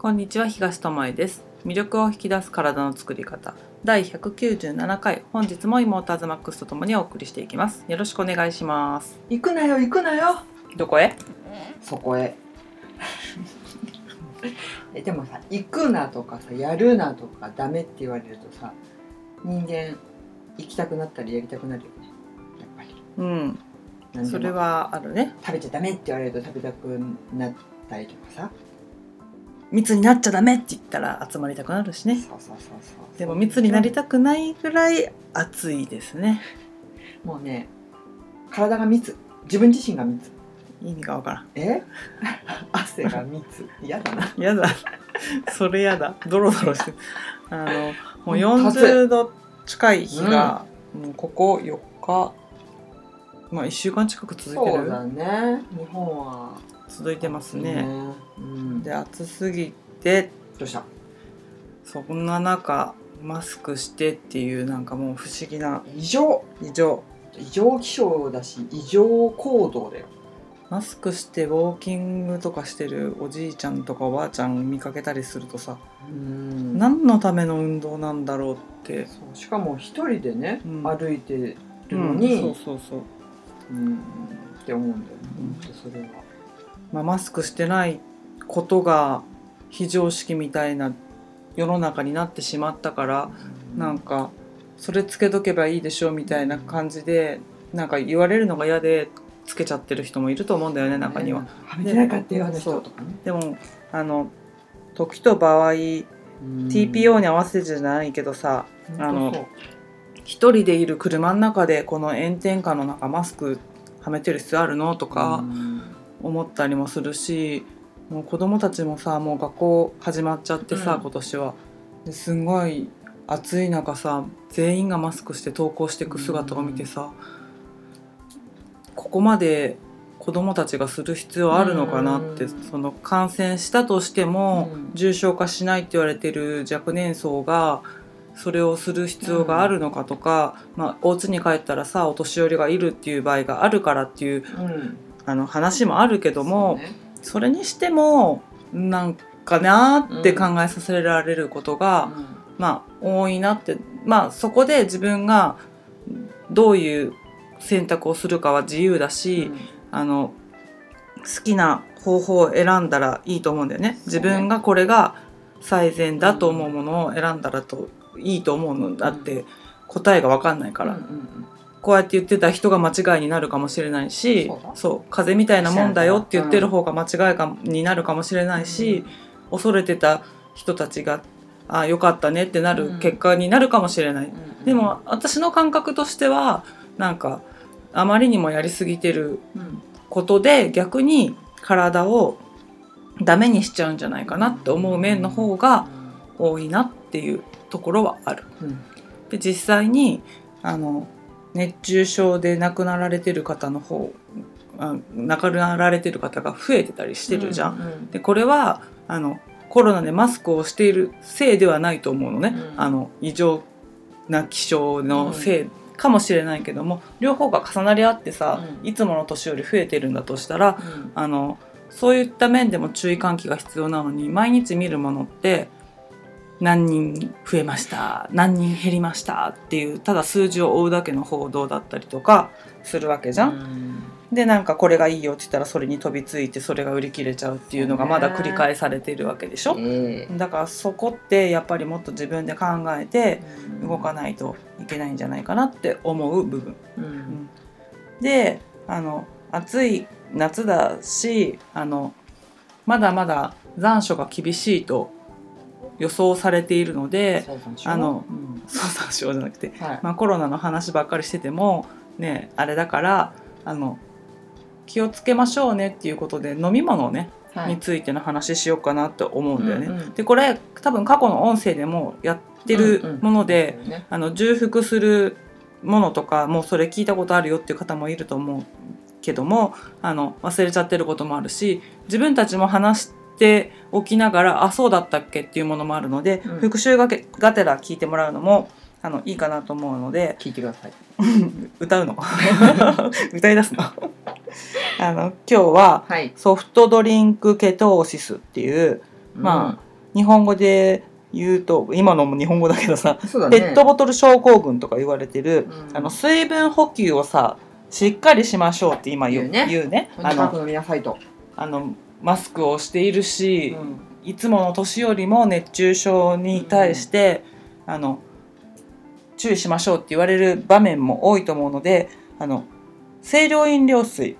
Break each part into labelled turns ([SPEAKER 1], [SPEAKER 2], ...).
[SPEAKER 1] こんにちは東智恵です。魅力を引き出す体の作り方。第197回。本日も妹アズマックスとともにお送りしていきます。よろしくお願いします。
[SPEAKER 2] 行くなよ行くなよ。
[SPEAKER 1] どこへ？
[SPEAKER 2] そこへ。えでもさ行くなとかさやるなとかダメって言われるとさ人間行きたくなったりやりたくなるよね。やっぱり。
[SPEAKER 1] うん。それはあるね。
[SPEAKER 2] 食べちゃダメって言われると食べたくなったりとかさ
[SPEAKER 1] 密になっちゃダメって言ったら集まりたくなるしね。でも密になりたくないぐらい暑いですね。
[SPEAKER 2] もうね体が密。自分自身が密。
[SPEAKER 1] 意味がわからん。
[SPEAKER 2] え？汗が密。嫌だな。
[SPEAKER 1] やだ。それやだ。ドロドロして。るあのもう
[SPEAKER 2] うん
[SPEAKER 1] 40度近い日が、もうここ4日。まあ1週間近く続いてる？
[SPEAKER 2] そうだね。日本は
[SPEAKER 1] 続いてますね。
[SPEAKER 2] うん。
[SPEAKER 1] で暑すぎて。
[SPEAKER 2] どうした？
[SPEAKER 1] そんな中マスクしてっていうなんかもう不思議な。
[SPEAKER 2] 異常？
[SPEAKER 1] 異常。
[SPEAKER 2] 異常気象だし異常行動だよ。
[SPEAKER 1] マスクしてウォーキングとかしてるおじいちゃんとかおばあちゃん見かけたりするとさ、
[SPEAKER 2] うん。
[SPEAKER 1] 何のための運動なんだろうって、
[SPEAKER 2] しかも一人でね、
[SPEAKER 1] うん。
[SPEAKER 2] 歩いてる
[SPEAKER 1] うん
[SPEAKER 2] のに、
[SPEAKER 1] そうそうそう。
[SPEAKER 2] うん。って思うんだよね、
[SPEAKER 1] うん
[SPEAKER 2] それは
[SPEAKER 1] まあ、マスクしてないことが非常識みたいな世の中になってしまったからなんかそれつけとけばいいでしょみたいな感じでなんか言われるのが嫌でつけちゃってる人もいると思うんだよね中には。
[SPEAKER 2] ねはめてなかったよあの人とかね。
[SPEAKER 1] でもあの時と場合 TPO に合わせてじゃないけどさあの
[SPEAKER 2] 本
[SPEAKER 1] 一人でいる車の中でこの炎天下の中マスクはめてる必要あるの？とか思ったりもするしもう子供たちもさもう学校始まっちゃってさ、
[SPEAKER 2] うん。
[SPEAKER 1] 今年は。ですんごい暑い中さ全員がマスクして登校していく姿を見てさ、ここまで子供たちがする必要あるのかなって、
[SPEAKER 2] うん。
[SPEAKER 1] その感染したとしても、
[SPEAKER 2] うん。
[SPEAKER 1] 重症化しないって言われてる若年層がそれをする必要があるのかとか、まあ、お家に帰ったらさお年寄りがいるっていう場合があるからっていう
[SPEAKER 2] うん
[SPEAKER 1] あの話もあるけども
[SPEAKER 2] ね
[SPEAKER 1] そ,、れにしてもなんかなーって考えさせられることが、まあ多いなってまあそこで自分がどういう選択をするかは自由だし、あの好きな方法を選んだらいいと思うんだよね。自分がこれが最善だと思うものを選んだらといいと思うのだって答えが分かんないから、
[SPEAKER 2] うんうん
[SPEAKER 1] こうやって言ってた人が間違いになるかもしれないし
[SPEAKER 2] そう
[SPEAKER 1] 風邪みたいなもんだよって言ってる方が間違いかになるかもしれないし、恐れてた人たちがあよかったねってなる結果になるかもしれない。
[SPEAKER 2] うん。うん
[SPEAKER 1] でも私の感覚としてはなんかあまりにもやりすぎてる
[SPEAKER 2] うん。
[SPEAKER 1] ことで逆に体をダメにしちゃうんじゃないかなって思う面の方が多いなっていうところはある。
[SPEAKER 2] うん。
[SPEAKER 1] で実際にあの熱中症で亡くなられてる方の方あ亡くなられてる方が増えてたりしてるじゃん。
[SPEAKER 2] うんうん
[SPEAKER 1] でこれはあのコロナでマスクをしているせいではないと思うのね、
[SPEAKER 2] うん
[SPEAKER 1] あの異常な気象のせいかもしれないけども、両方が重なり合ってさ、
[SPEAKER 2] うん。
[SPEAKER 1] いつもの年より増えてるんだとしたら
[SPEAKER 2] うん。
[SPEAKER 1] あのそういった面でも注意喚起が必要なのに毎日見るものって何人増えました？何人減りました？っていうただ数字を追うだけの報道だったりとかするわけじゃん。
[SPEAKER 2] うん。
[SPEAKER 1] でなんかこれがいいよって言ったらそれに飛びついてそれが売り切れちゃうっていうのがまだ繰り返されているわけでしょ？
[SPEAKER 2] ええ
[SPEAKER 1] だからそこってやっぱりもっと自分で考えて動か
[SPEAKER 2] い
[SPEAKER 1] ないといけないんじゃないかなって思う部分。
[SPEAKER 2] うん。
[SPEAKER 1] であの暑い夏だしあのまだまだ残暑が厳しいと予想されているのであの
[SPEAKER 2] うん。
[SPEAKER 1] そう残暑じゃなくて、
[SPEAKER 2] はい。
[SPEAKER 1] まあ、コロナの話ばっかりしててもねあれだからあの気をつけましょうねっていうことで飲み物ね、
[SPEAKER 2] はい。
[SPEAKER 1] についての話しようかなと思うんだよね。
[SPEAKER 2] うんうん
[SPEAKER 1] でこれ多分過去の音声でもやってるもので、
[SPEAKER 2] うんうんね。
[SPEAKER 1] あの重複するものとかもうそれ聞いたことあるよっていう方もいると思うけどもあの忘れちゃってることもあるし自分たちも話しておきながらあそうだったっけっていうものもあるので、
[SPEAKER 2] うん。
[SPEAKER 1] 復習がけがてら聞いてもらうのもあのいいかなと思うので
[SPEAKER 2] 聞いてください。
[SPEAKER 1] 歌うの？歌い出すの？あの今日は
[SPEAKER 2] はい。
[SPEAKER 1] ソフトドリンクケトーシスっていうま日本語で言うと今のも日本語だけどさ、
[SPEAKER 2] ね。
[SPEAKER 1] ペットボトル症候群とか言われてる、
[SPEAKER 2] うん。
[SPEAKER 1] あの水分補給をさしっかりしましょうって今言う
[SPEAKER 2] ね。
[SPEAKER 1] 言うね。あの
[SPEAKER 2] とにかく飲みなさいと、
[SPEAKER 1] あのマスクをしているし、
[SPEAKER 2] うん。
[SPEAKER 1] いつもの年よりも熱中症に対して、あの注意しましょうって言われる場面も多いと思うのであの清涼飲料水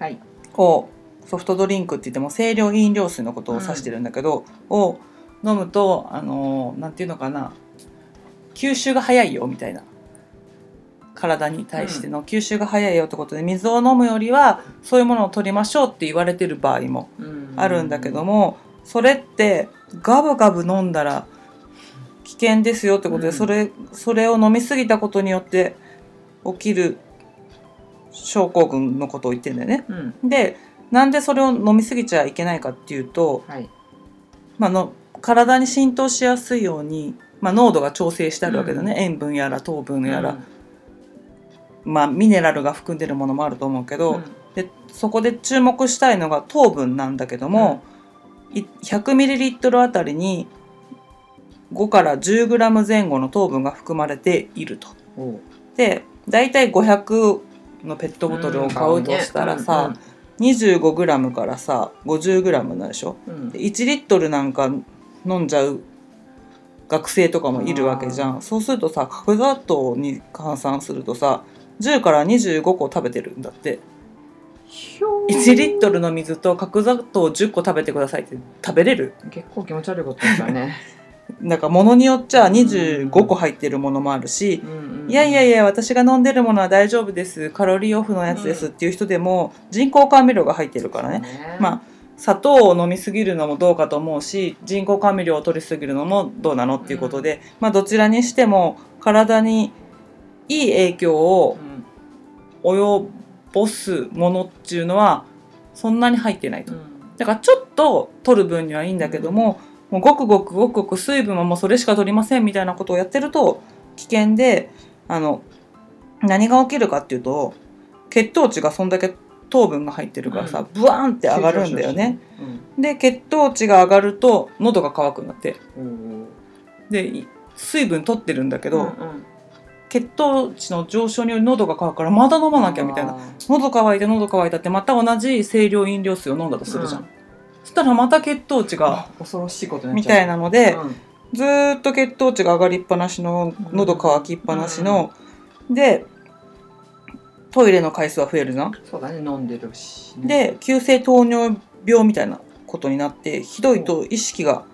[SPEAKER 2] はい。
[SPEAKER 1] をソフトドリンクって言っても清涼飲料水のことを指してるんだけど、を飲むとあのなんていうのかな吸収が早いよみたいな体に対しての吸収が早いよってことで水を飲むよりはそういうものを取りましょうって言われてる場合もあるんだけども、それってガブガブ飲んだら危険ですよってことで、
[SPEAKER 2] うん。
[SPEAKER 1] それそれを飲み過ぎたことによって起きる症候群のことを言ってんだよね。
[SPEAKER 2] うん。
[SPEAKER 1] でなんでそれを飲み過ぎちゃいけないかっていうと、
[SPEAKER 2] はい。
[SPEAKER 1] まあ、の体に浸透しやすいように、まあ、濃度が調整してあるわけだね、塩分やら糖分やら、まあ、ミネラルが含んでるものもあると思うけど、でそこで注目したいのが糖分なんだけども、い 100ml あたりに5から 10g 前後の糖分が含まれていると。で大体500のペットボトルを買うとしたらさ、25g からさ 50g なんでしょ？
[SPEAKER 2] うん。うん
[SPEAKER 1] で1リットルなんか飲んじゃう学生とかもいるわけじゃ
[SPEAKER 2] あ
[SPEAKER 1] ん。そうするとさ角砂糖に換算するとさ10から25個食べてるんだって。
[SPEAKER 2] ひょー
[SPEAKER 1] 1リットルの水と角砂糖10個食べてくださいって食べれる？
[SPEAKER 2] 結構気持ち悪いことですよね、
[SPEAKER 1] なんか物によっちゃ25個入ってるものもあるし
[SPEAKER 2] うんうん
[SPEAKER 1] いやいやいや私が飲んでるものは大丈夫です。カロリーオフのやつですっていう人でも人工甘味料が入ってるからね。まあ砂糖を飲みすぎるのもどうかと思うし人工甘味料を取りすぎるのもどうなのっていうことで、まあどちらにしても体にいい影響を
[SPEAKER 2] うん
[SPEAKER 1] 及ぼすものっていうのはそんなに入ってないと。
[SPEAKER 2] うん。
[SPEAKER 1] だからちょっと取る分にはいいんだけども、もうごくごくごくごく水分はもうそれしか取りませんみたいなことをやってると危険であの何が起きるかっていうと血糖値がそんだけ糖分が入ってるからさ、ブワーンって上がるんだよね。で血糖値が上がると喉が渇くんだって。
[SPEAKER 2] うん。
[SPEAKER 1] でい水分取ってるんだけど、
[SPEAKER 2] うんうん
[SPEAKER 1] 血糖値の上昇により喉が渇くからまだ飲まなきゃみたいな。
[SPEAKER 2] あ
[SPEAKER 1] 喉乾いて喉乾いたってまた同じ清涼飲料水を飲んだとするじゃん、
[SPEAKER 2] うん。
[SPEAKER 1] そしたらまた血糖値が
[SPEAKER 2] ー恐ろしいことになっ
[SPEAKER 1] み
[SPEAKER 2] ちゃう。
[SPEAKER 1] たいなので、
[SPEAKER 2] うん。
[SPEAKER 1] ずーっと血糖値が上がりっぱなしの喉乾きっぱなしの、でトイレの回数は増えるじゃん。
[SPEAKER 2] そうだね飲んでるしね、
[SPEAKER 1] で急性糖尿病みたいなことになってひどいと意識が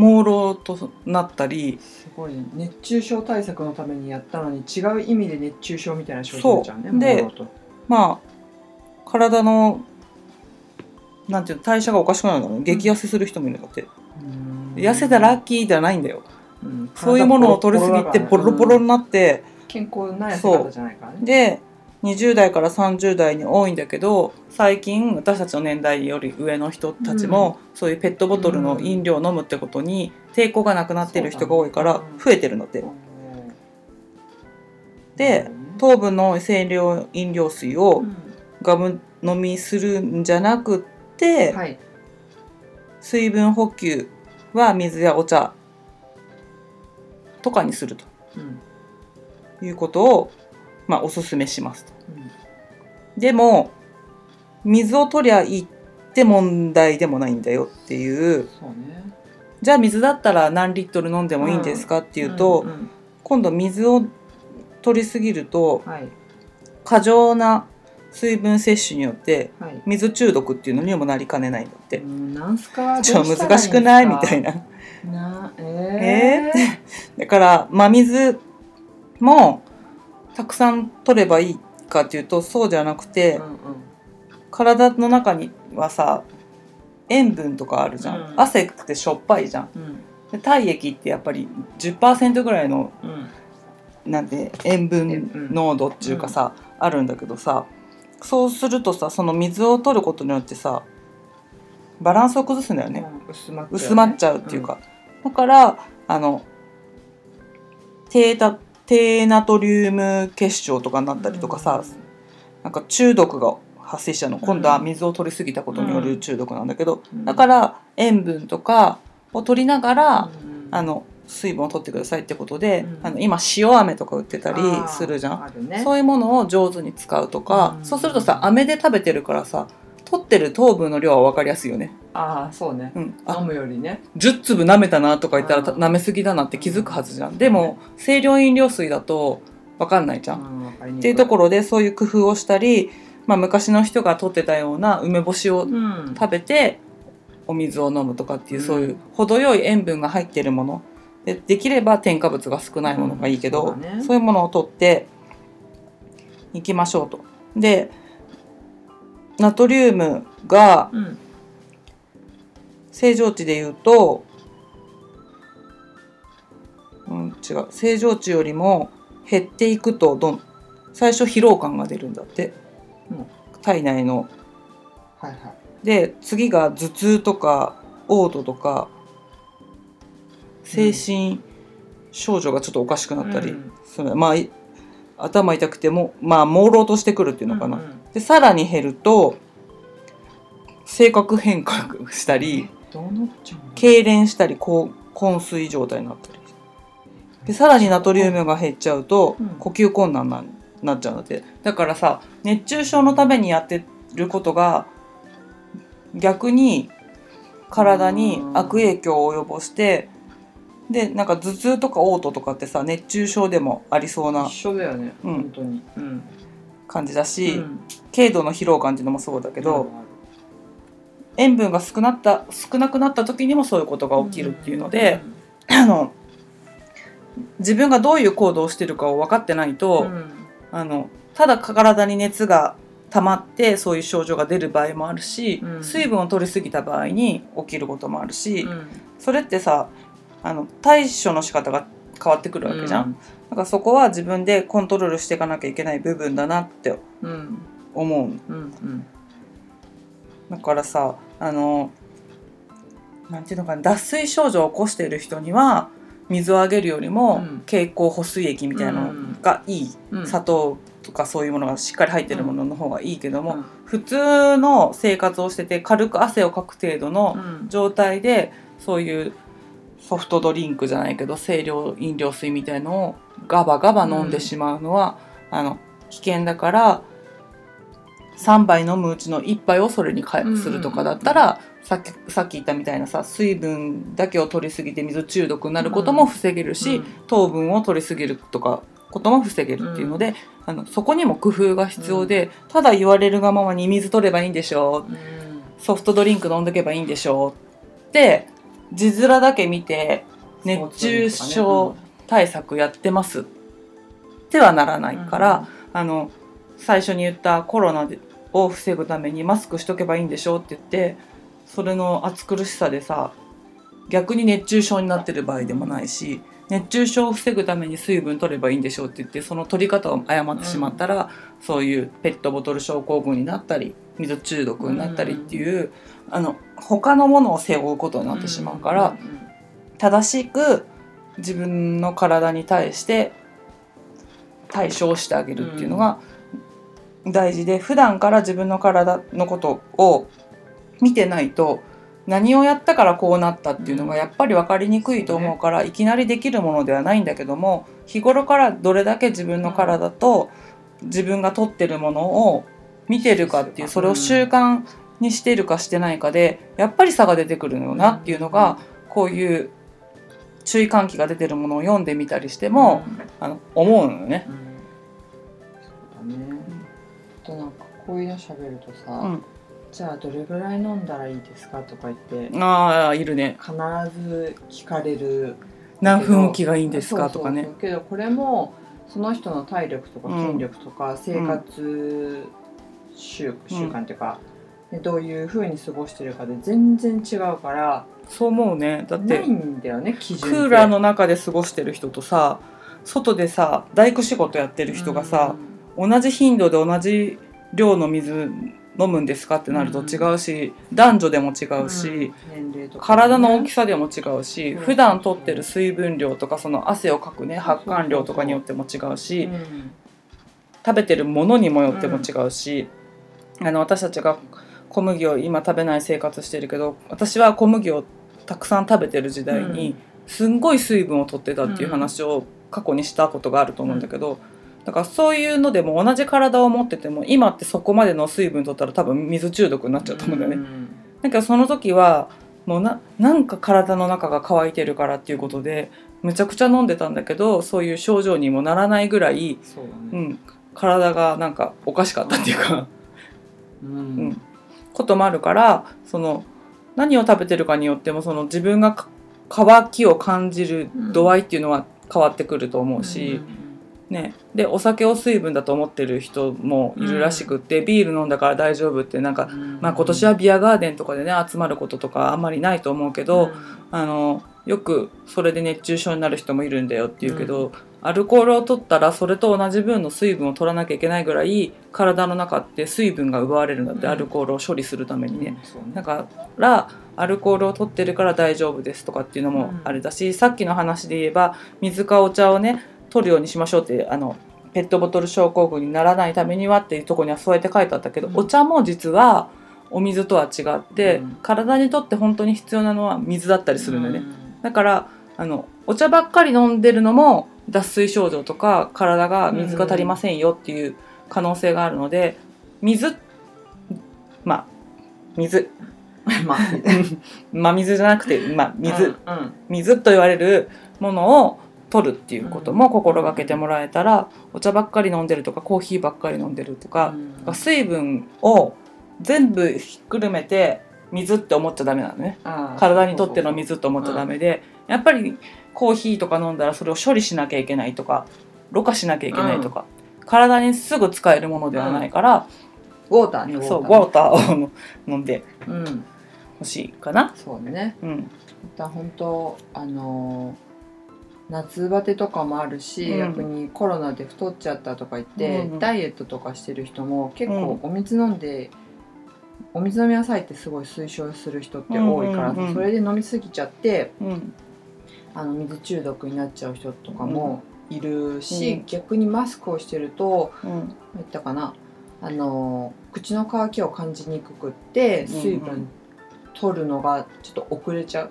[SPEAKER 1] 朦朧となったり
[SPEAKER 2] すごいね熱中症対策のためにやったのに違う意味で熱中症みたいな症状出ちゃうね
[SPEAKER 1] そう。でまあ体のなんていうの代謝がおかしくなるんだろうね激痩せする人もいるんだって、痩せたらラッキーではないんだよ。
[SPEAKER 2] うん。
[SPEAKER 1] そういうものを取りすぎてボロボロになって、
[SPEAKER 2] 健康な痩せ方じゃないからね。
[SPEAKER 1] で20代から30代に多いんだけど最近私たちの年代より上の人たちも、そういうペットボトルの飲料を飲むってことに抵抗がなくなってる人が多いから増えてるので、で糖分の清涼飲料水を
[SPEAKER 2] うん。
[SPEAKER 1] ガブ飲みするんじゃなくって、
[SPEAKER 2] はい。
[SPEAKER 1] 水分補給は水やお茶とかにすると
[SPEAKER 2] うん。
[SPEAKER 1] いうことを、まあ、おすすめしますと。でも水を取りゃいいって問題でもないんだよっていう。じゃあ水だったら何リットル飲んでもいいんですかっていうと、今度水を取りすぎると
[SPEAKER 2] はい。
[SPEAKER 1] 過剰な水分摂取によって
[SPEAKER 2] はい。
[SPEAKER 1] 水中毒っていうのにもなりかねないんだって。
[SPEAKER 2] うんなんすか？
[SPEAKER 1] ちょ難しくないみたい
[SPEAKER 2] な。
[SPEAKER 1] な。
[SPEAKER 2] なえ
[SPEAKER 1] だから真水もたくさん取ればいいかっていうとそうじゃなくて、
[SPEAKER 2] ーうんうん。
[SPEAKER 1] 体の中にはさ塩分とかあるじゃん、
[SPEAKER 2] うん。
[SPEAKER 1] 汗ってしょっぱいじゃん。
[SPEAKER 2] うん。
[SPEAKER 1] で体液ってやっぱり10%ぐらいの
[SPEAKER 2] うん。
[SPEAKER 1] なんて塩分濃度っていうかさ、あるんだけどさそうするとさその水を取ることによってさバランスを崩すんだよね、
[SPEAKER 2] うん薄まっちゃう
[SPEAKER 1] っていうか、だからあの低タ低ナトリウム結晶とかになったりとかさ、なんか中毒が発生しちゃうの。今度は水を取りすぎたことによる中毒なんだけど、
[SPEAKER 2] うん。
[SPEAKER 1] だから塩分とかを取りながら、
[SPEAKER 2] うん。
[SPEAKER 1] あの水分を取ってくださいってことで、
[SPEAKER 2] うん。
[SPEAKER 1] あの今塩飴とか売ってたりするじゃん。
[SPEAKER 2] ね。
[SPEAKER 1] そういうものを上手に使うとか、
[SPEAKER 2] うん。
[SPEAKER 1] そうするとさ飴で食べてるからさ取ってる糖分の量は分かりやすいよね。
[SPEAKER 2] ああそうね。
[SPEAKER 1] うん、
[SPEAKER 2] 飲
[SPEAKER 1] あ
[SPEAKER 2] むよりね。
[SPEAKER 1] 10粒舐めたなとか言ったら舐めすぎだなって気づくはずじゃん。でも清涼飲料水だと分かんないじゃん。
[SPEAKER 2] うん
[SPEAKER 1] っていうところでそういう工夫をしたり、まあ、昔の人が取ってたような梅干しを
[SPEAKER 2] うん。
[SPEAKER 1] 食べてお水を飲むとかっていう、
[SPEAKER 2] うん。
[SPEAKER 1] そういう程よい塩分が入ってるもの。でできれば添加物が少ないものがいいけど、
[SPEAKER 2] うんそうだね。
[SPEAKER 1] そういうものを取っていきましょうと。でナトリウムが
[SPEAKER 2] うん。
[SPEAKER 1] 正常値で言うと、うん、違う。正常値よりも減っていくとどん最初疲労感が出るんだって、
[SPEAKER 2] うん。
[SPEAKER 1] 体内の。
[SPEAKER 2] はいはい。
[SPEAKER 1] で次が頭痛とか嘔吐とか精神症状がちょっとおかしくなったり
[SPEAKER 2] うん。
[SPEAKER 1] まあい頭痛くてもまあ朦朧としてくるっていうのかな、
[SPEAKER 2] うんうん
[SPEAKER 1] でさらに減ると性格変化したり痙攣したりこう昏睡状態になったり。でさらにナトリウムが減っちゃうと
[SPEAKER 2] うん。
[SPEAKER 1] 呼吸困難ななっちゃうんだってだからさ熱中症のためにやってることが逆に体に悪影響を及ぼしてでなんか頭痛とか嘔吐とかってさ熱中症でもありそうな。
[SPEAKER 2] 一緒だよね
[SPEAKER 1] うん。
[SPEAKER 2] 本当に。うん
[SPEAKER 1] 感じだし、
[SPEAKER 2] うん。
[SPEAKER 1] 軽度の疲労感っていうのもそうだけど、塩分が少なった少なくなった時にもそういうことが起きるっていうので、あの自分がどういう行動をしてるかを分かってないと、
[SPEAKER 2] うん。
[SPEAKER 1] あのただ体に熱が溜まってそういう症状が出る場合もあるし、
[SPEAKER 2] うん。
[SPEAKER 1] 水分を取りすぎた場合に起きることもあるし、
[SPEAKER 2] うん。
[SPEAKER 1] それってさあの対処の仕方が変わってくるわけじゃん、だからそこは自分でコントロールしていかなきゃいけない部分だなって
[SPEAKER 2] うん
[SPEAKER 1] 思う。
[SPEAKER 2] うんうん
[SPEAKER 1] だからさあのなんていうのかな脱水症状を起こしている人には水をあげるよりも、
[SPEAKER 2] うん。
[SPEAKER 1] 経口補水液みたいなのがいい、
[SPEAKER 2] うん。
[SPEAKER 1] 砂糖とかそういうものがしっかり入ってるものの方がいいけども、
[SPEAKER 2] うん。
[SPEAKER 1] 普通の生活をしてて軽く汗をかく程度の
[SPEAKER 2] うん。
[SPEAKER 1] 状態でそういうソフトドリンクじゃないけど清涼飲料水みたいのをガバガバ飲んでしまうのは、あの危険だから3杯飲むうちの1杯をそれにか
[SPEAKER 2] うんうんうん
[SPEAKER 1] えするとかだったら、さっきさっき言ったみたいなさ水分だけを取りすぎて水中毒になることも防げるし、
[SPEAKER 2] うん。
[SPEAKER 1] 糖分を取りすぎるとかことも防げるっていうので、あのそこにも工夫が必要で、ただ言われるがままに水取ればいいんでしょう。
[SPEAKER 2] うん。
[SPEAKER 1] ソフトドリンク飲んどけばいいんでしょう。って字面だけ見て熱中症対策やってます。ってはならないから、あの最初に言ったコロナを防ぐためにマスクしとけばいいんでしょうって言ってそれの暑苦しさでさ逆に熱中症になってる場合でもないし熱中症を防ぐために水分取ればいいんでしょうって言ってその取り方を誤ってしまったら、そういうペットボトル症候群になったり水中毒になったりっていう、あの他のものを背負うことになってしまうから、正しく自分の体に対して対処をしてあげるっていうのが大事で普段から自分の体のことを見てないと何をやったからこうなったっていうのがやっぱり分かりにくいと思うからいきなりできるものではないんだけども日頃からどれだけ自分の体と自分がとってるものを見てるかっていうそれを習慣にしてるかしてないかでやっぱり差が出てくるのよなっていうのがこういう注意喚起が出てるものを読んでみたりしても、あの思うのよね。
[SPEAKER 2] うん。そうだね。あとなんかこういうの喋るとさ、
[SPEAKER 1] うん。
[SPEAKER 2] じゃあどれぐらい飲んだらいいですかとか言って
[SPEAKER 1] ああいるね。
[SPEAKER 2] 必ず聞かれる。
[SPEAKER 1] 何分おきがいいんですかとかね。
[SPEAKER 2] けどこれもその人の体力とか
[SPEAKER 1] うん
[SPEAKER 2] 筋力とか生活習習慣っていうか、でどういうふうに過ごしてるかで全然違うから
[SPEAKER 1] そう思うね。だって
[SPEAKER 2] ないんだよね基準って。
[SPEAKER 1] クーラーの中で過ごしてる人とさ外でさ大工仕事やってる人がさ、同じ頻度で同じ量の水飲むんですか？ってなると違うし、男女でも違
[SPEAKER 2] うん
[SPEAKER 1] うし、
[SPEAKER 2] 年齢とかね。
[SPEAKER 1] 体の大きさでも違うし、
[SPEAKER 2] うん。
[SPEAKER 1] 普段とってる水分量とかその汗をかくね発汗量とかによっても違うし、
[SPEAKER 2] うん。
[SPEAKER 1] 食べてるものにもよっても違うし、あの私たちが小麦を今食べない生活してるけど私は小麦をたくさん食べてる時代にすんごい水分を取ってたっていう話を過去にしたことがあると思うんだけど、だからそういうのでも同じ体を持ってても今ってそこまでの水分取ったら多分水中毒になっちゃうと思うんだよね。だけどその時はもうななんか体の中が乾いてるからっていうことでむちゃくちゃ飲んでたんだけどそういう症状にもならないぐらい、
[SPEAKER 2] ね。
[SPEAKER 1] うん、体がなんかおかしかったっていうか、
[SPEAKER 2] う
[SPEAKER 1] うんん、こともあるからその何を食べてるかによってもその自分がか乾きを感じる度合いっていうのは変わってくると思うし。ね、でお酒を水分だと思ってる人もいるらしくって、ビール飲んだから大丈夫ってなんか、まあ、今年はビアガーデンとかでね集まることとかあんまりないと思うけど、あのよくそれで熱中症になる人もいるんだよって言うけど、アルコールを取ったらそれと同じ分の水分を取らなきゃいけないぐらい体の中って水分が奪われるんだって、
[SPEAKER 2] うん。
[SPEAKER 1] アルコールを処理するためにね。
[SPEAKER 2] そうね。
[SPEAKER 1] だからアルコールを取ってるから大丈夫ですとかっていうのもあれだし、さっきの話で言えば水かお茶をね取るようにしましょうってあのペットボトル症候群にならないためにはっていうところにはそうやって書いてあったけど、
[SPEAKER 2] うん。
[SPEAKER 1] お茶も実はお水とは違って、
[SPEAKER 2] うん。
[SPEAKER 1] 体にとって本当に必要なのは水だったりするんだよね。だからあのお茶ばっかり飲んでるのも脱水症状とか体が水が足りませんよっていう可能性があるので水まあ水。
[SPEAKER 2] まあ
[SPEAKER 1] まあ 水じゃなくて、まあ、水、
[SPEAKER 2] うん
[SPEAKER 1] 水と言われるものを取るっていうことも心がけてもらえたら、お茶ばっかり飲んでるとかコーヒーばっかり飲んでるとか、
[SPEAKER 2] うん。
[SPEAKER 1] 水分を全部ひっくるめて水って思っちゃダメなのね。体にとっての水と思っちゃダメで、やっぱりコーヒーとか飲んだらそれを処理しなきゃいけないとかろ過しなきゃいけないとか、体にすぐ使えるものではないから、
[SPEAKER 2] ウォーターね
[SPEAKER 1] そうウォーターを飲んでほしいかな。
[SPEAKER 2] そうね。
[SPEAKER 1] うん。
[SPEAKER 2] だ本当あのー夏バテとかもあるし、
[SPEAKER 1] うん。
[SPEAKER 2] 逆にコロナで太っちゃったとか言って、ダイエットとかしてる人も結
[SPEAKER 1] うん。
[SPEAKER 2] 構お水飲んで、お水飲みなさいってすごい推奨する人って多いからさ、
[SPEAKER 1] うんうんうん。
[SPEAKER 2] それで飲みすぎちゃって
[SPEAKER 1] うん。
[SPEAKER 2] あの水中毒になっちゃう人とかもいるし、
[SPEAKER 1] うん。
[SPEAKER 2] 逆にマスクをしてると
[SPEAKER 1] うん。
[SPEAKER 2] 何言ったかなあの口の渇きを感じにくくって水分取るのがちょっと遅れちゃう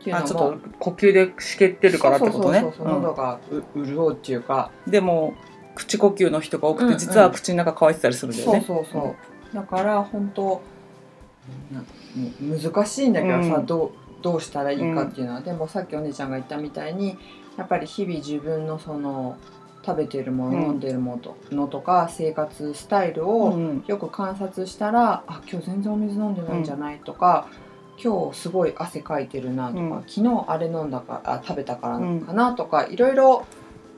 [SPEAKER 2] っていうの
[SPEAKER 1] ちょっと呼吸でしけってるからってことね。
[SPEAKER 2] そうそう喉がう潤うっていうか、
[SPEAKER 1] うんでも口呼吸の人が多くて、実は口の中乾いてたりするんだよ
[SPEAKER 2] そう
[SPEAKER 1] ね。
[SPEAKER 2] そうそう、だから本当な難しいんだけどさ、
[SPEAKER 1] うん。
[SPEAKER 2] どうどうしたらいいかっていうのは、でもさっきお姉ちゃんが言ったみたいにやっぱり日々自分のその食べてるもの、
[SPEAKER 1] うん。
[SPEAKER 2] 飲んでるものとか生活スタイル
[SPEAKER 1] う
[SPEAKER 2] を
[SPEAKER 1] ん。
[SPEAKER 2] よく観察したら、あ今日全然お水飲んでないんじゃないとか、今日すごい汗かいてるなとか、
[SPEAKER 1] うん。
[SPEAKER 2] 昨日あれ飲んだかあ食べたからかなとか、いろいろ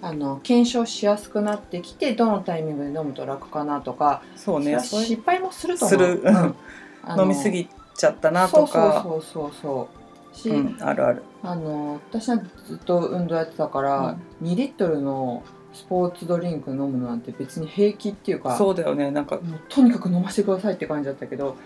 [SPEAKER 2] あの検証しやすくなってきてどのタイミングで飲むと楽かなとか、
[SPEAKER 1] そうね。
[SPEAKER 2] 失敗もすると思う。
[SPEAKER 1] する飲みすぎちゃったなとか、
[SPEAKER 2] そうそうそうそうそうし、
[SPEAKER 1] うんあるある。
[SPEAKER 2] あの私はずっと運動やってたから、2リットルのスポーツドリンク飲むのなんて別に平気っていうか
[SPEAKER 1] そうだよね。なんか
[SPEAKER 2] とにかく飲ませてくださいって感じだったけど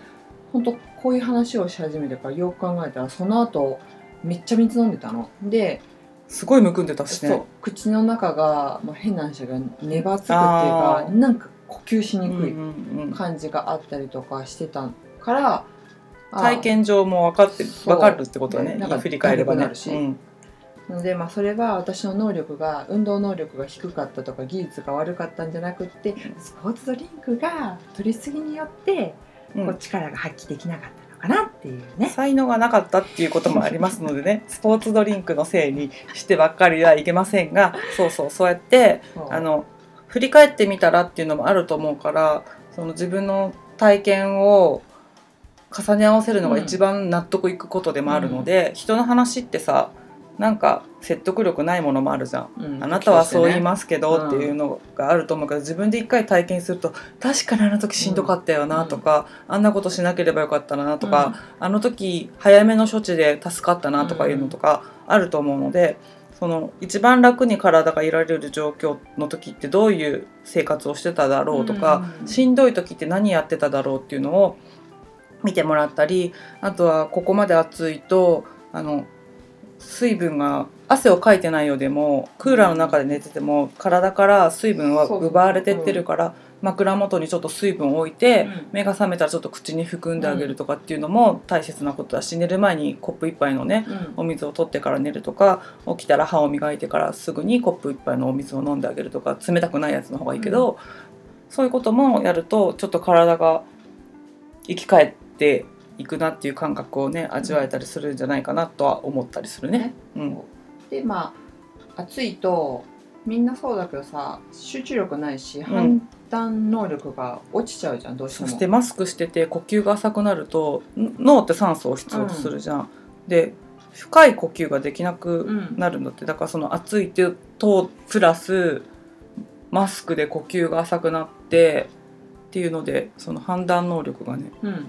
[SPEAKER 2] 本当こういう話をし始めてからよく考えたらその後めっちゃ水飲んでたの。です
[SPEAKER 1] ごいむくんでたし
[SPEAKER 2] そう。
[SPEAKER 1] ね。
[SPEAKER 2] 口の中がもう変な話がねばつくっていうかなんか呼吸しにくい感じがあったりとかしてたから、あ
[SPEAKER 1] 体験上も分かって分かるってことだね。
[SPEAKER 2] なんか
[SPEAKER 1] 振り返ればね。
[SPEAKER 2] なる。し。
[SPEAKER 1] うん。
[SPEAKER 2] なので、まあ、それは私の能力が運動能力が低かったとか技術が悪かったんじゃなくってスポーツドリンクが取りすぎによって、
[SPEAKER 1] うん。
[SPEAKER 2] こう力が発揮できなかった。のかなっていうね。
[SPEAKER 1] 才能がなかったっていうこともありますのでね。スポーツドリンクのせいにしてばっかりはいけませんがそうそうそうやってあの振り返ってみたらっていうのもあると思うからその自分の体験を重ね合わせるのが一番納得いくことでもあるので、人の話ってさなんか説得力ないものもあるじゃん。
[SPEAKER 2] うん。
[SPEAKER 1] あなたはそう言い
[SPEAKER 2] す
[SPEAKER 1] ますけどっていうのがあると思うけど自分で一回体験すると確かにあの時しんどかったよなとか、あんなことしなければよかったなとか、あの時早めの処置で助かったなとかいうのとかあると思うので、その一番楽に体がいられる状況の時ってどういう生活をしてただろうとか、
[SPEAKER 2] うん。
[SPEAKER 1] しんどい時って何やってただろうっていうのを見てもらったりあとはここまで暑いとあの水分が汗をかいてないようでもクーラーの中で寝てても体から水分は奪われてってるから枕元にちょっと水分を置いて、
[SPEAKER 2] うん。
[SPEAKER 1] 目が覚めたらちょっと口に含んであげるとかっていうのも大切なことだし寝る前にコップ1杯のね
[SPEAKER 2] うん。
[SPEAKER 1] お水を取ってから寝るとか起きたら歯を磨いてからすぐにコップ1杯のお水を飲んであげるとか冷たくないやつの方がいいけど、そういうこともやるとちょっと体が生き返っていくなっていう感覚をね味わえたりするんじゃないかなとは思ったりするね。うん。
[SPEAKER 2] でまあ暑いとみんなそうだけどさ集中力ないし、
[SPEAKER 1] ん。
[SPEAKER 2] 判断能力が落ちちゃうじゃんどうしても。
[SPEAKER 1] そしてマスクしてて呼吸が浅くなるとん脳って酸素を必要とするじゃん。で深い呼吸ができなく
[SPEAKER 2] うん。
[SPEAKER 1] なるのって。だからその暑いっていうとプラスマスクで呼吸が浅くなってっていうのでその判断能力がね
[SPEAKER 2] うん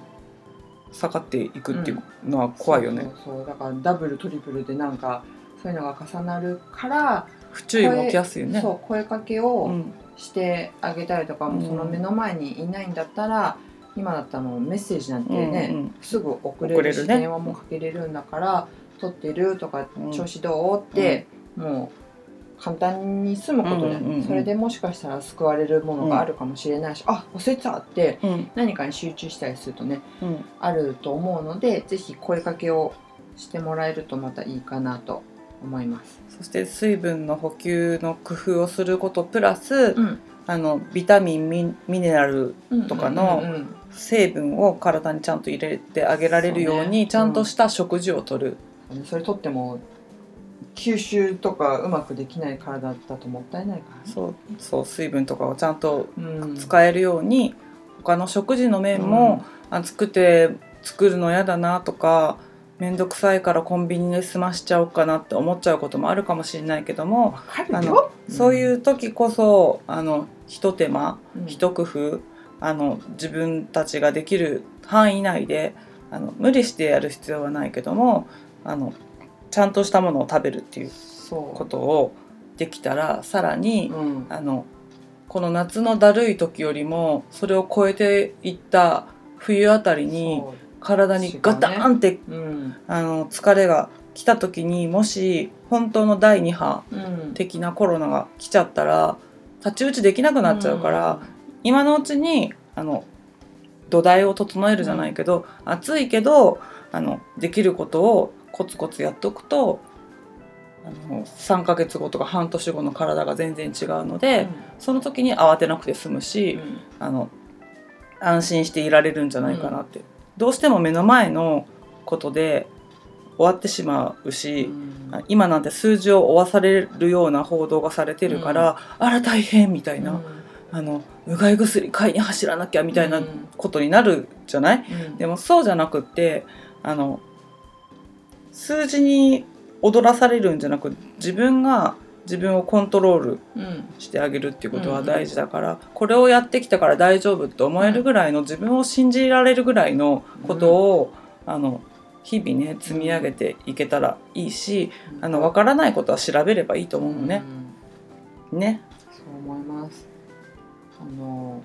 [SPEAKER 1] 下がっていくっていうのは怖いよね。
[SPEAKER 2] そうそうそうだからダブルトリプルでなんかそういうのが重なるから、
[SPEAKER 1] 不注意も起きやすいよね。
[SPEAKER 2] そう声かけ
[SPEAKER 1] う
[SPEAKER 2] を
[SPEAKER 1] ん
[SPEAKER 2] してあげたりとか、も
[SPEAKER 1] うん
[SPEAKER 2] その目の前にいないんだったら今だったらメッセージなんてね、
[SPEAKER 1] うんうん
[SPEAKER 2] すぐ送れるし電話もかけれるんだから「撮ってる?」とか
[SPEAKER 1] うん「
[SPEAKER 2] 調子どう?」って、もう簡単に済むことで、
[SPEAKER 1] うんうんうん。
[SPEAKER 2] それでもしかしたら救われるものがあるかもしれないし、あ忘れてたって
[SPEAKER 1] うん。
[SPEAKER 2] 何かに集中したりするとね
[SPEAKER 1] うん。
[SPEAKER 2] あると思うのでぜひ声かけをしてもらえるとまたいいかなと思います。
[SPEAKER 1] そして水分の補給の工夫をすることプラス、
[SPEAKER 2] うん。
[SPEAKER 1] あのビタミンミミネラルとかの
[SPEAKER 2] うんうんうん
[SPEAKER 1] 成分を体にちゃんと入れてあげられるようにちゃんとした食事をとる、
[SPEAKER 2] うんそれとっても吸収とかうまくできない体だともったいないから。ね。
[SPEAKER 1] そうそう水分とかをちゃんと
[SPEAKER 2] うん。
[SPEAKER 1] 使えるように、他の食事の面も、あ作って作るの嫌だなとか面倒くさいからコンビニで済ましちゃおうかなって思っちゃうこともあるかもしれないけども、あ
[SPEAKER 2] よ。
[SPEAKER 1] のそういう時こそあの一手間
[SPEAKER 2] うん。
[SPEAKER 1] 一工夫あの自分たちができる範囲内であの無理してやる必要はないけどもあのちゃんとしたものを食べるっていうことをできたらさらに、
[SPEAKER 2] うん。
[SPEAKER 1] あのこの夏のだるい時よりもそれを超えていった冬あたりに
[SPEAKER 2] そ
[SPEAKER 1] 体にガタンって、
[SPEAKER 2] ううん。
[SPEAKER 1] あの疲れが来た時にもし本当の第2波
[SPEAKER 2] うん。
[SPEAKER 1] 的なコロナが来ちゃったら太刀打ちできなくなっちゃうから、今のうちにあの土台を整えるじゃないけど、暑いけどあのできることをコツコツやっておくとあの3ヶ月後とか半年後の体が全然違うので、その時に慌てなくて済む
[SPEAKER 2] うん。
[SPEAKER 1] し、あの安心していられるんじゃないかなって、どうしても目の前のことで終わってしまうし、
[SPEAKER 2] うん。
[SPEAKER 1] 今なんて数字を追わされるような報道がされてるから、あら大変みたいな、あのうがい薬買いに走らなきゃみたいな
[SPEAKER 2] うん。
[SPEAKER 1] ことになるじゃない、
[SPEAKER 2] うん。
[SPEAKER 1] でもそうじゃなくってあの数字に踊らされるんじゃなく自分が自分をコントロール
[SPEAKER 2] うん
[SPEAKER 1] してあげるっていうことは大事だから、これをやってきたから大丈夫って思えるぐらいの自分を信じられるぐらいのことを、あの日々ね積み上げていけたらいいし、あの分からないことは調べればいいと思うのね。ね。
[SPEAKER 2] そう思いますあの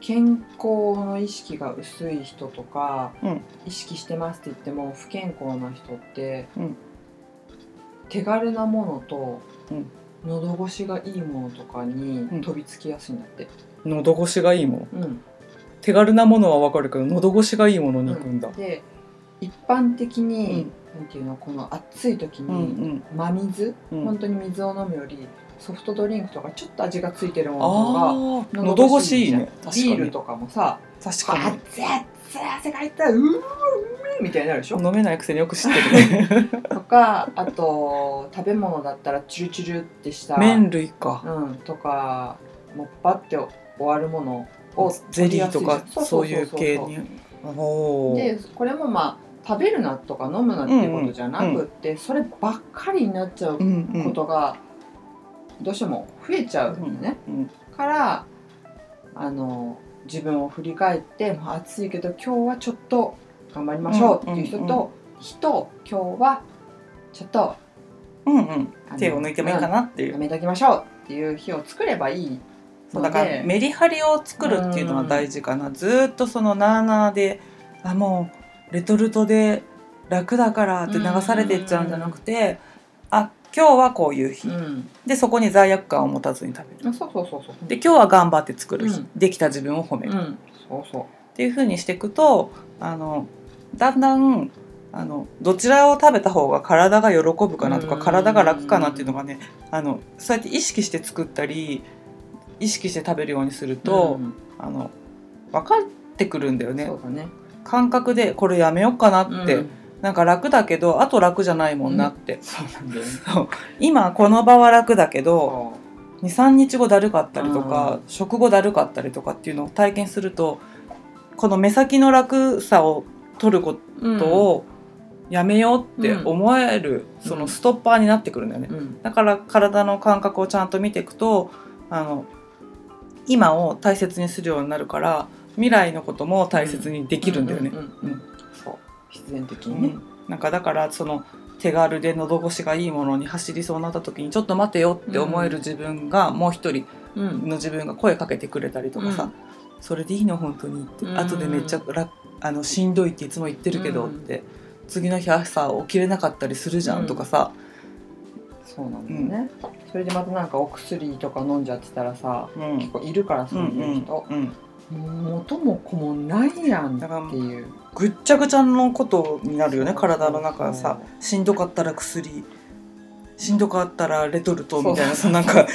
[SPEAKER 2] 健康の意識が薄い人とか、
[SPEAKER 1] うん。
[SPEAKER 2] 意識してますって言っても不健康な人って、
[SPEAKER 1] うん。
[SPEAKER 2] 手軽なものと、
[SPEAKER 1] うん。
[SPEAKER 2] 喉越しがいいものとかに
[SPEAKER 1] うん。
[SPEAKER 2] 飛びつきやすいんだって、
[SPEAKER 1] 喉越しがいいもの。
[SPEAKER 2] うん。
[SPEAKER 1] 手軽なものは分かるけど喉越しがいいものに行くんだ。
[SPEAKER 2] で一般的に、
[SPEAKER 1] うん。
[SPEAKER 2] なんていうのこの暑い時
[SPEAKER 1] うん
[SPEAKER 2] に、真水、
[SPEAKER 1] うん。
[SPEAKER 2] 本当に水を飲むよりソフトドリンクとかちょっと味がついてるもの
[SPEAKER 1] ああ
[SPEAKER 2] が
[SPEAKER 1] 喉越しいいね。
[SPEAKER 2] ビールとかもさ
[SPEAKER 1] 確かに。
[SPEAKER 2] 熱い熱い汗かいたうーうめえみたいになるでしょ？
[SPEAKER 1] 飲めないくせによく知ってる。ね
[SPEAKER 2] とかあと食べ物だったらチュルチュルってした
[SPEAKER 1] 麺類か。
[SPEAKER 2] うん、とかもうパッて終わるものを
[SPEAKER 1] ゼリーとかそういう系に。
[SPEAKER 2] でこれもまあ食べるなとか飲むなっていうことじゃなくって、そればっかりになっちゃう
[SPEAKER 1] うんうん。
[SPEAKER 2] ことがどうしても増えちゃうんだよね、
[SPEAKER 1] うん
[SPEAKER 2] からあの自分を振り返って、まあ、暑いけど今日はちょっと頑張りましょうっていう人と、人今日はちょっと
[SPEAKER 1] うんうん。手を抜いてもいいかなっていう。
[SPEAKER 2] やめときましょうっていう日を作ればいい
[SPEAKER 1] そうだからメリハリを作るっていうのは大事かな、ずーっとそのなあなあであもうレトルトで楽だからって流されていっちゃうんじゃなくて、あ今日はこういう日、
[SPEAKER 2] うん。
[SPEAKER 1] でそこに罪悪感を持たずに食べる。
[SPEAKER 2] あそうそうそうそう。
[SPEAKER 1] で今日は頑張って作る日、
[SPEAKER 2] うん。
[SPEAKER 1] できた自分を褒める、っ
[SPEAKER 2] うん。そうそ
[SPEAKER 1] ていう風にしていくとあのだんだんあのどちらを食べた方が体が喜ぶかなとか
[SPEAKER 2] うん。
[SPEAKER 1] 体が楽かなっていうのがねあのそうやって意識して作ったり意識して食べるようにする
[SPEAKER 2] う
[SPEAKER 1] と、
[SPEAKER 2] うん。
[SPEAKER 1] あの分かってくるんだよね。
[SPEAKER 2] そうだね。
[SPEAKER 1] 感覚でこれやめようかなって、
[SPEAKER 2] うん
[SPEAKER 1] なんか楽だけどあと楽じゃないもんなって、
[SPEAKER 2] そうなんだよね。
[SPEAKER 1] 今この場は楽だけど
[SPEAKER 2] そ
[SPEAKER 1] 23日後だるかったりとか、
[SPEAKER 2] うん
[SPEAKER 1] 食後だるかったりとかっていうのを体験するとこの目先の楽さを取るこ
[SPEAKER 2] う
[SPEAKER 1] とをやめようって思える、
[SPEAKER 2] うん。
[SPEAKER 1] そのストッパーになってくるんだよね。
[SPEAKER 2] うん。
[SPEAKER 1] だから体の感覚をちゃんと見ていくとあの今を大切にするようになるから未来のことも大切にできるんだよね。
[SPEAKER 2] うん必然的
[SPEAKER 1] うん。
[SPEAKER 2] にね
[SPEAKER 1] なんかだからその手軽で喉越しがいいものに走りそうになった時にちょっと待てよって思える自分がもう一人
[SPEAKER 2] うん。
[SPEAKER 1] の自分が声かけてくれたりとかさ、
[SPEAKER 2] うん。
[SPEAKER 1] それでいいの本当にって、
[SPEAKER 2] うん。
[SPEAKER 1] 後でめっちゃ楽あのしんどいっていつも言ってるけど
[SPEAKER 2] うん。
[SPEAKER 1] って、次の日朝起きれなかったりするじゃんとかさ、
[SPEAKER 2] そうなんだよね。それでまたなんかお薬とか飲んじゃってたらさ
[SPEAKER 1] うん。
[SPEAKER 2] 結構いるからそういう人。
[SPEAKER 1] うんうん
[SPEAKER 2] 元も子もないやんっていう。
[SPEAKER 1] ぐっちゃぐちゃのことになるよね体の中がさ。しんどかったら薬。しんどかったらレトルトみたいな。さなんか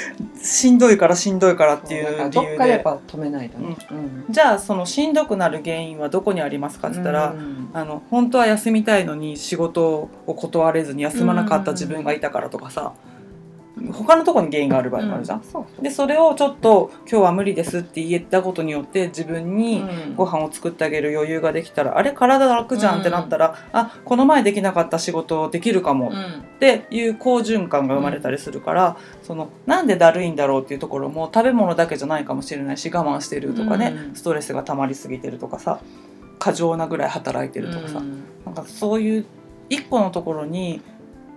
[SPEAKER 1] しんどいからしんどいからっていう理由
[SPEAKER 2] どっかでやっ
[SPEAKER 1] で
[SPEAKER 2] ぱ止めないとね。うん。
[SPEAKER 1] じゃあそのしんどくなる原因はどこにありますかって言ったら、
[SPEAKER 2] うん。
[SPEAKER 1] あの本当は休みたいのに仕事を断れずに休まなかった自分がいたからとかさ他のとこに原因がある場合もあるじゃん。
[SPEAKER 2] そうそう。
[SPEAKER 1] でそれをちょっと「今日は無理です」って言ったことによって自分に
[SPEAKER 2] うん。
[SPEAKER 1] ご飯を作ってあげる余裕ができたら、あれ体楽じゃんってなったら、あこの前できなかった仕事できるかも。
[SPEAKER 2] うん。
[SPEAKER 1] っていう好循環が生まれたりするから、そのなんでだるいんだろうっていうところも食べ物だけじゃないかもしれないし我慢してるとかね、
[SPEAKER 2] うん。
[SPEAKER 1] ストレスが溜まりすぎてるとかさ過剰なぐらい働いてるとかさ、
[SPEAKER 2] うん。
[SPEAKER 1] なんかそういう一個のところに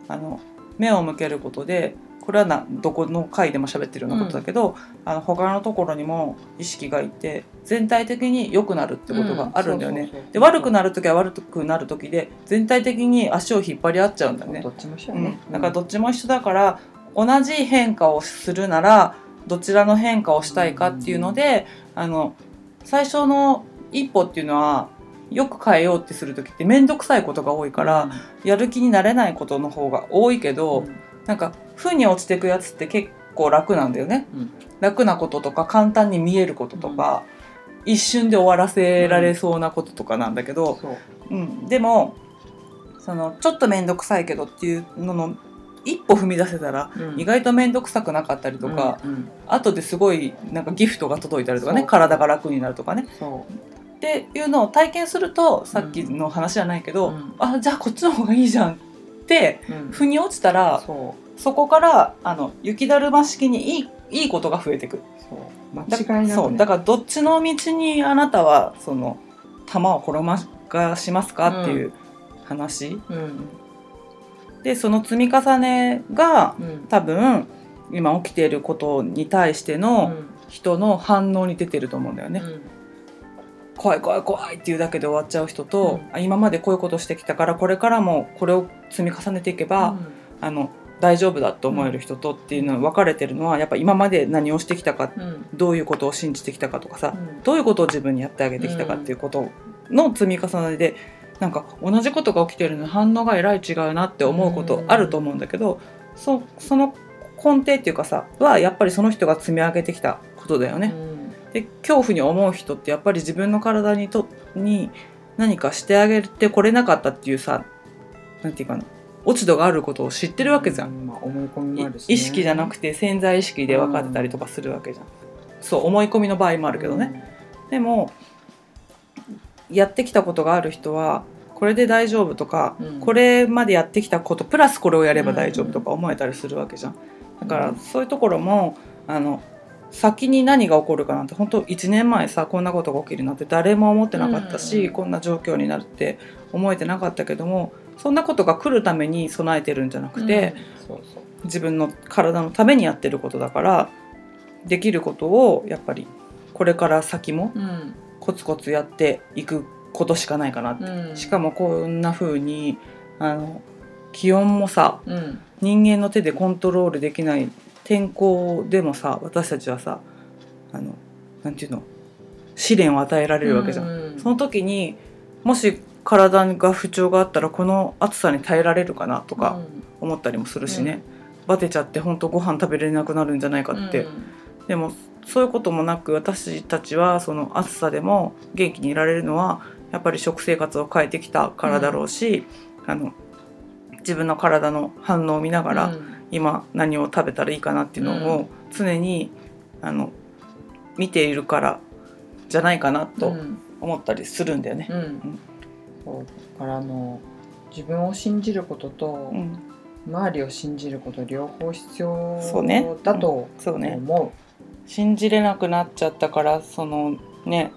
[SPEAKER 1] あの目を向けることでこれはなどこの回でも喋ってるようなことだけど、あの他のところにも意識がいて全体的に良くなるってことがあるんだよね。で悪くなる時は悪くなる時で全体的に足を引っ張り合っちゃうんだよね。
[SPEAKER 2] ど。っちも一緒
[SPEAKER 1] だからどっちも一緒だから同じ変化をするならどちらの変化をしたいかっていうので、あの最初の一歩っていうのはよく変えようってする時って面倒くさいことが多いから、やる気になれないことの方が多いけど、
[SPEAKER 2] うん
[SPEAKER 1] なんか負に落ちていくやつって結構楽なんだよね、
[SPEAKER 2] うん。
[SPEAKER 1] 楽なこととか簡単に見えることとか、一瞬で終わらせられそうなこととかなんだけど、
[SPEAKER 2] そう。
[SPEAKER 1] うん。でもそのちょっと面倒くさいけどっていうのの一歩踏み出せたら、
[SPEAKER 2] うん。
[SPEAKER 1] 意外と面倒くさくなかったりとか、
[SPEAKER 2] うんうん。
[SPEAKER 1] 後ですごいなんかギフトが届いたりとかね体が楽になるとかね。
[SPEAKER 2] そ
[SPEAKER 1] っていうのを体験するとさっきの話じゃないけど、
[SPEAKER 2] うん。
[SPEAKER 1] あじゃあこっちの方がいいじゃんっ腑に落ちたら
[SPEAKER 2] そ
[SPEAKER 1] そこからあの雪だるま式にいいいいことが増えてく。
[SPEAKER 2] うそう。
[SPEAKER 1] だ
[SPEAKER 2] 間違いなく、ね、
[SPEAKER 1] だからどっちの道にあなたはその玉を転がしますかっていう話、
[SPEAKER 2] うん。
[SPEAKER 1] でその積み重ねが
[SPEAKER 2] うん。
[SPEAKER 1] 多分今起きていることに対しての人の反応に出てると思うんだよね。
[SPEAKER 2] うん
[SPEAKER 1] 怖い怖い怖いっていうだけで終わっちゃう人と、
[SPEAKER 2] うん。
[SPEAKER 1] あ今までこういうことしてきたからこれからもこれを積み重ねていけば、あの大丈夫だと思える人とっていうの分かれてるのはやっぱ今まで何をしてきたか
[SPEAKER 2] うん。うん
[SPEAKER 1] どういうことを信じてきたかとかさ、
[SPEAKER 2] うん。
[SPEAKER 1] どういうことを自分にやってあげてきたかっていうことの積み重ねでなんか同じことが起きてるのに反応がえらい違うなって思うことあると思うんだけど、そその根底っていうかさはやっぱりその人が積み上げてきたことだよね。
[SPEAKER 2] うん
[SPEAKER 1] で恐怖に思う人ってやっぱり自分の体にとに何かしてあげてこれなかったっていうさなんていうかな落ち度があることを知ってるわけじゃん。
[SPEAKER 2] うまあ、思い込み
[SPEAKER 1] い
[SPEAKER 2] もあるし、ね、
[SPEAKER 1] 意識じゃなくて潜在意識で分かってたりとかするわけじゃん。そう思い込みの場合もあ
[SPEAKER 2] あ
[SPEAKER 1] るけどね。でもやってきたことがある人はこれで大丈夫とか、
[SPEAKER 2] うん
[SPEAKER 1] これまでやってきたことプラスこれをやれば大丈夫とか思えたりするわけじゃん。だから
[SPEAKER 2] うん
[SPEAKER 1] そういうところもあの先に何が起こるかなんて本当1年前さこんなことが起きるなんて誰も思ってなかったし、
[SPEAKER 2] うん
[SPEAKER 1] こんな状況になるって思えてなかったけどもそんなことが来るために備えてるんじゃなくて、
[SPEAKER 2] うん。
[SPEAKER 1] 自分の体のためにやってることだからできることをやっぱりこれから先も
[SPEAKER 2] うん。
[SPEAKER 1] コツコツやっていくことしかないかなって、
[SPEAKER 2] うん。
[SPEAKER 1] しかもこんな風にあの気温もさ
[SPEAKER 2] うん。
[SPEAKER 1] 人間の手でコントロールできない天候でもさ私たちはさあのなんていうの試練を与えられるわけじゃん。
[SPEAKER 2] うん
[SPEAKER 1] その時にもし体が不調があったらこの暑さに耐えられるかなとか思ったりもするしね、バテちゃって本当ご飯食べれなくなるんじゃないかって、
[SPEAKER 2] うん
[SPEAKER 1] でもそういうこともなく私たちはその暑さでも元気にいられるのはやっぱり食生活を変えてきたからだろうし、あの自分の体の反応を見ながら、
[SPEAKER 2] うん
[SPEAKER 1] 今何を食べたらいいかなっていうのを常に、あの見ているからじゃないかな
[SPEAKER 2] う
[SPEAKER 1] と
[SPEAKER 2] ん。
[SPEAKER 1] 思ったりするんだよね。
[SPEAKER 2] うん。そうだからあの自分を信じることと
[SPEAKER 1] うん。
[SPEAKER 2] 周りを信じること両方必要
[SPEAKER 1] そうね。
[SPEAKER 2] だと
[SPEAKER 1] そうね。
[SPEAKER 2] 思
[SPEAKER 1] 信じれなくなっちゃったからそのね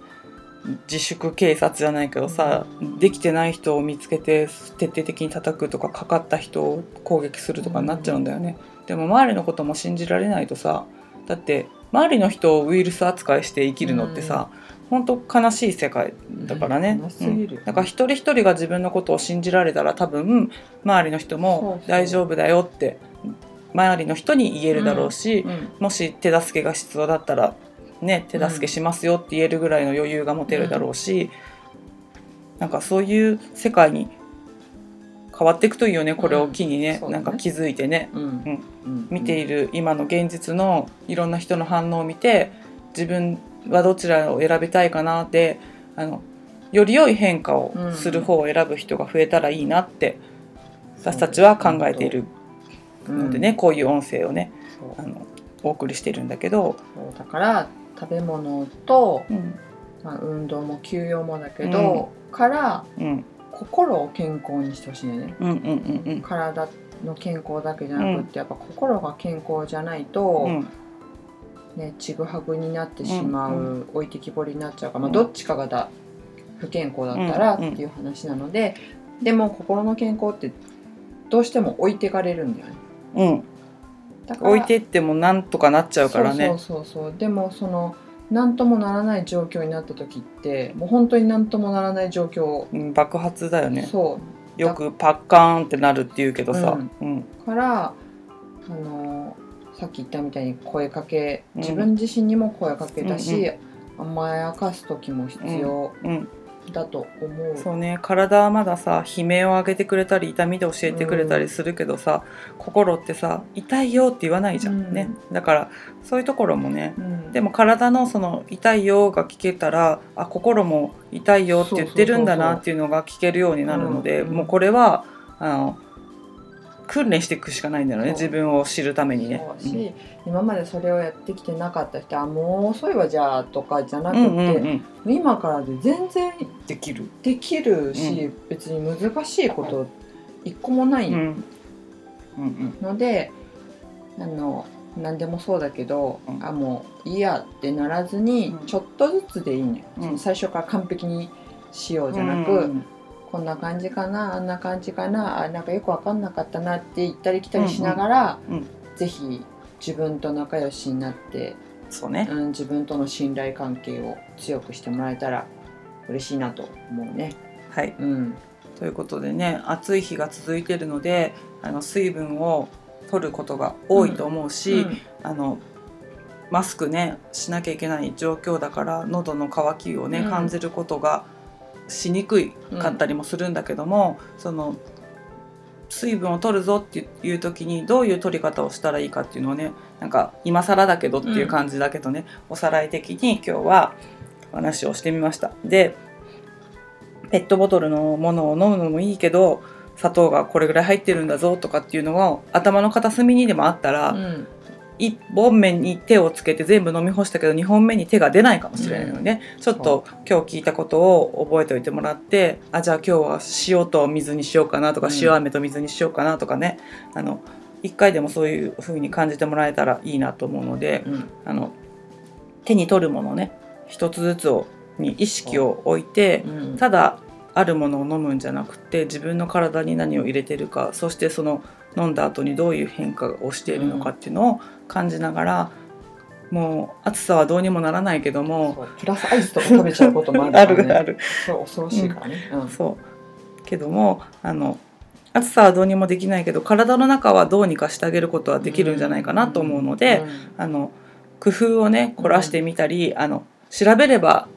[SPEAKER 1] 自粛警察じゃないけどさ、
[SPEAKER 2] うん
[SPEAKER 1] できてない人を見つけて徹底的に叩くとかかかった人を攻撃するとかになっちゃうんだよね、でも周りのことも信じられないとさだって周りの人をウイルス扱いして生きるのってさ、本当悲しい世界だからね、うん。だから一人一人が自分のことを信じられたら多分周りの人も大丈夫だよって周りの人に言えるだろうし、
[SPEAKER 2] う。うん。
[SPEAKER 1] もし手助けが必要だったらね手助けしますよって言えるぐらいの余裕が持てるだろうし、なんかそういう世界に変わっていくといいよねこれを機にね,、
[SPEAKER 2] うん。ね。
[SPEAKER 1] なんか気づいてね。
[SPEAKER 2] うん。うん。
[SPEAKER 1] 見ている今の現実のいろんな人の反応を見て自分はどちらを選びたいかなってあのより良い変化をする方を選ぶ人が増えたらいいなって私たちは考えているのでね、こういう音声をねあのお送りしてるんだけど、
[SPEAKER 2] だから食べ物と、
[SPEAKER 1] うん。
[SPEAKER 2] まあ、運動も休養もだけど、から
[SPEAKER 1] うん。
[SPEAKER 2] 心を健康にしてほしいんだよね。
[SPEAKER 1] うんうんうんうん。
[SPEAKER 2] 体の健康だけじゃなくって、やっぱ心が健康じゃないと、
[SPEAKER 1] うん。
[SPEAKER 2] ね、ちぐはぐになってしまう、
[SPEAKER 1] うん
[SPEAKER 2] 置いてきぼりになっちゃうから、まあ、
[SPEAKER 1] うん
[SPEAKER 2] どっちかがだ不健康だったらっていう話なので、でも心の健康ってどうしても置いてかれるんだよね。
[SPEAKER 1] うん、置いてってもなんとかなっちゃうからね。
[SPEAKER 2] そうそうそうでもその何ともならない状況になった時ってもう本当に何ともならない状況、
[SPEAKER 1] うん爆発だよね。
[SPEAKER 2] そ
[SPEAKER 1] よくパッカーンってなるって言うけどさ、うん。
[SPEAKER 2] うからあのさっき言ったみたいに声かけ
[SPEAKER 1] うん。
[SPEAKER 2] 自分自身にも声かけだし、
[SPEAKER 1] うん
[SPEAKER 2] 甘やかす時も必要。
[SPEAKER 1] うん、
[SPEAKER 2] だと思う。
[SPEAKER 1] そうね。体はまださ悲鳴を上げてくれたり痛みで教えてくれたりするけどさ、心ってさ痛いよって言わないじゃん、
[SPEAKER 2] うん。
[SPEAKER 1] ねだからそういうところもね
[SPEAKER 2] うん。
[SPEAKER 1] でも体のその痛いよが聞けたらあ心も痛いよって言ってるんだなっていうのが聞けるようになるので、
[SPEAKER 2] うん。
[SPEAKER 1] もうこれはあの訓練していくしかないんだよね自分を知るためにね。
[SPEAKER 2] そうし、今までそれをやってきてなかった人はもう遅いわじゃあとかじゃなくて、
[SPEAKER 1] うんうんうん。
[SPEAKER 2] 今からで全然
[SPEAKER 1] できる。
[SPEAKER 2] できるし、別に難しいこと一個もない
[SPEAKER 1] うん。うん
[SPEAKER 2] ので、あの何でもそうだけど、
[SPEAKER 1] うん。
[SPEAKER 2] あもういいやってならずに、
[SPEAKER 1] うん。
[SPEAKER 2] ちょっとずつでいいね、
[SPEAKER 1] うん。
[SPEAKER 2] 最初から完璧にしよ
[SPEAKER 1] う
[SPEAKER 2] うんじゃなく、
[SPEAKER 1] うん
[SPEAKER 2] こんな感じかなあんな感じかなあなんかよく分かんなかったなって言ったり来たりしながら、
[SPEAKER 1] うんうん
[SPEAKER 2] ぜひ自分と仲良しになって、
[SPEAKER 1] そうね。
[SPEAKER 2] うん、自分との信頼関係を強くしてもらえたら嬉しいなと思うね。
[SPEAKER 1] はい。
[SPEAKER 2] うん
[SPEAKER 1] ということでね暑い日が続いてるのであの水分を取ることが多いと思うし、
[SPEAKER 2] うん
[SPEAKER 1] あのマスクねしなきゃいけない状況だから喉の渇きをね、
[SPEAKER 2] うん
[SPEAKER 1] 感じることがしにくいかったりもするんだけども、その水分を取るぞっていう時にどういう取り方をしたらいいかっていうのをねなんか今更だけどっていう感じだけどね、おさらい的に今日はお話をしてみました。でペットボトルのものを飲むのもいいけど砂糖がこれぐらい入ってるんだぞとかっていうのを頭の片隅にでもあったら、
[SPEAKER 2] うん
[SPEAKER 1] 1本目に手をつけて全部飲み干したけど2本目に手が出ないかもしれないので、ちょっと今日聞いたことを覚えておいてもらってあじゃあ今日は塩と水にしようかなとか、
[SPEAKER 2] うん。
[SPEAKER 1] 塩飴と水にしようかなとかね。あの1回でもそういう風に感じてもらえたらいいなと思うので
[SPEAKER 2] うん。
[SPEAKER 1] あの手に取るものね一つずつをに意識を置いて
[SPEAKER 2] うん。
[SPEAKER 1] ただあるものを飲むんじゃなくて自分の体に何を入れてるかそしてその飲んだ後にどういう変化をしているのかっていうのを感じながら、もう暑さはどうにもならないけども
[SPEAKER 2] プラスアイスとか食べちゃうこともあるから、
[SPEAKER 1] あ
[SPEAKER 2] ね、
[SPEAKER 1] るある。
[SPEAKER 2] そう恐ろしいからね。うん。
[SPEAKER 1] そう。けどもあの暑さはどうにもできないけど体の中はどうにかしてあげることはできるんじゃないかなと思うので、あの工夫をね凝らしてみたり、あの調べれば、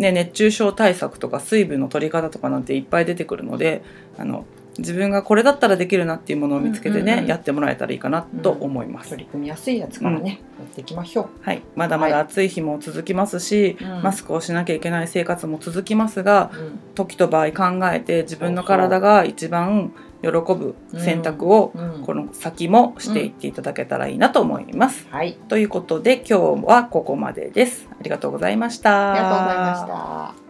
[SPEAKER 1] ね、熱中症対策とか水分の取り方とかなんていっぱい出てくるのであの自分がこれだったらできるなっていうものを見つけてね、
[SPEAKER 2] うんうんうん。
[SPEAKER 1] やってもらえたらいいかなと思います。
[SPEAKER 2] 取り組みやすいやつからね、やっていきましょう。
[SPEAKER 1] はい、まだまだ暑い日も続きますし、
[SPEAKER 2] うん。
[SPEAKER 1] マスクをしなきゃいけない生活も続きますが
[SPEAKER 2] うん。
[SPEAKER 1] 時と場合考えて自分の体が一番喜ぶ選択を
[SPEAKER 2] うん
[SPEAKER 1] この先もしていっていただけたらいいなと思います。
[SPEAKER 2] はい
[SPEAKER 1] ということで今日はここまでです。ありがとうございました。
[SPEAKER 2] ありがとうございました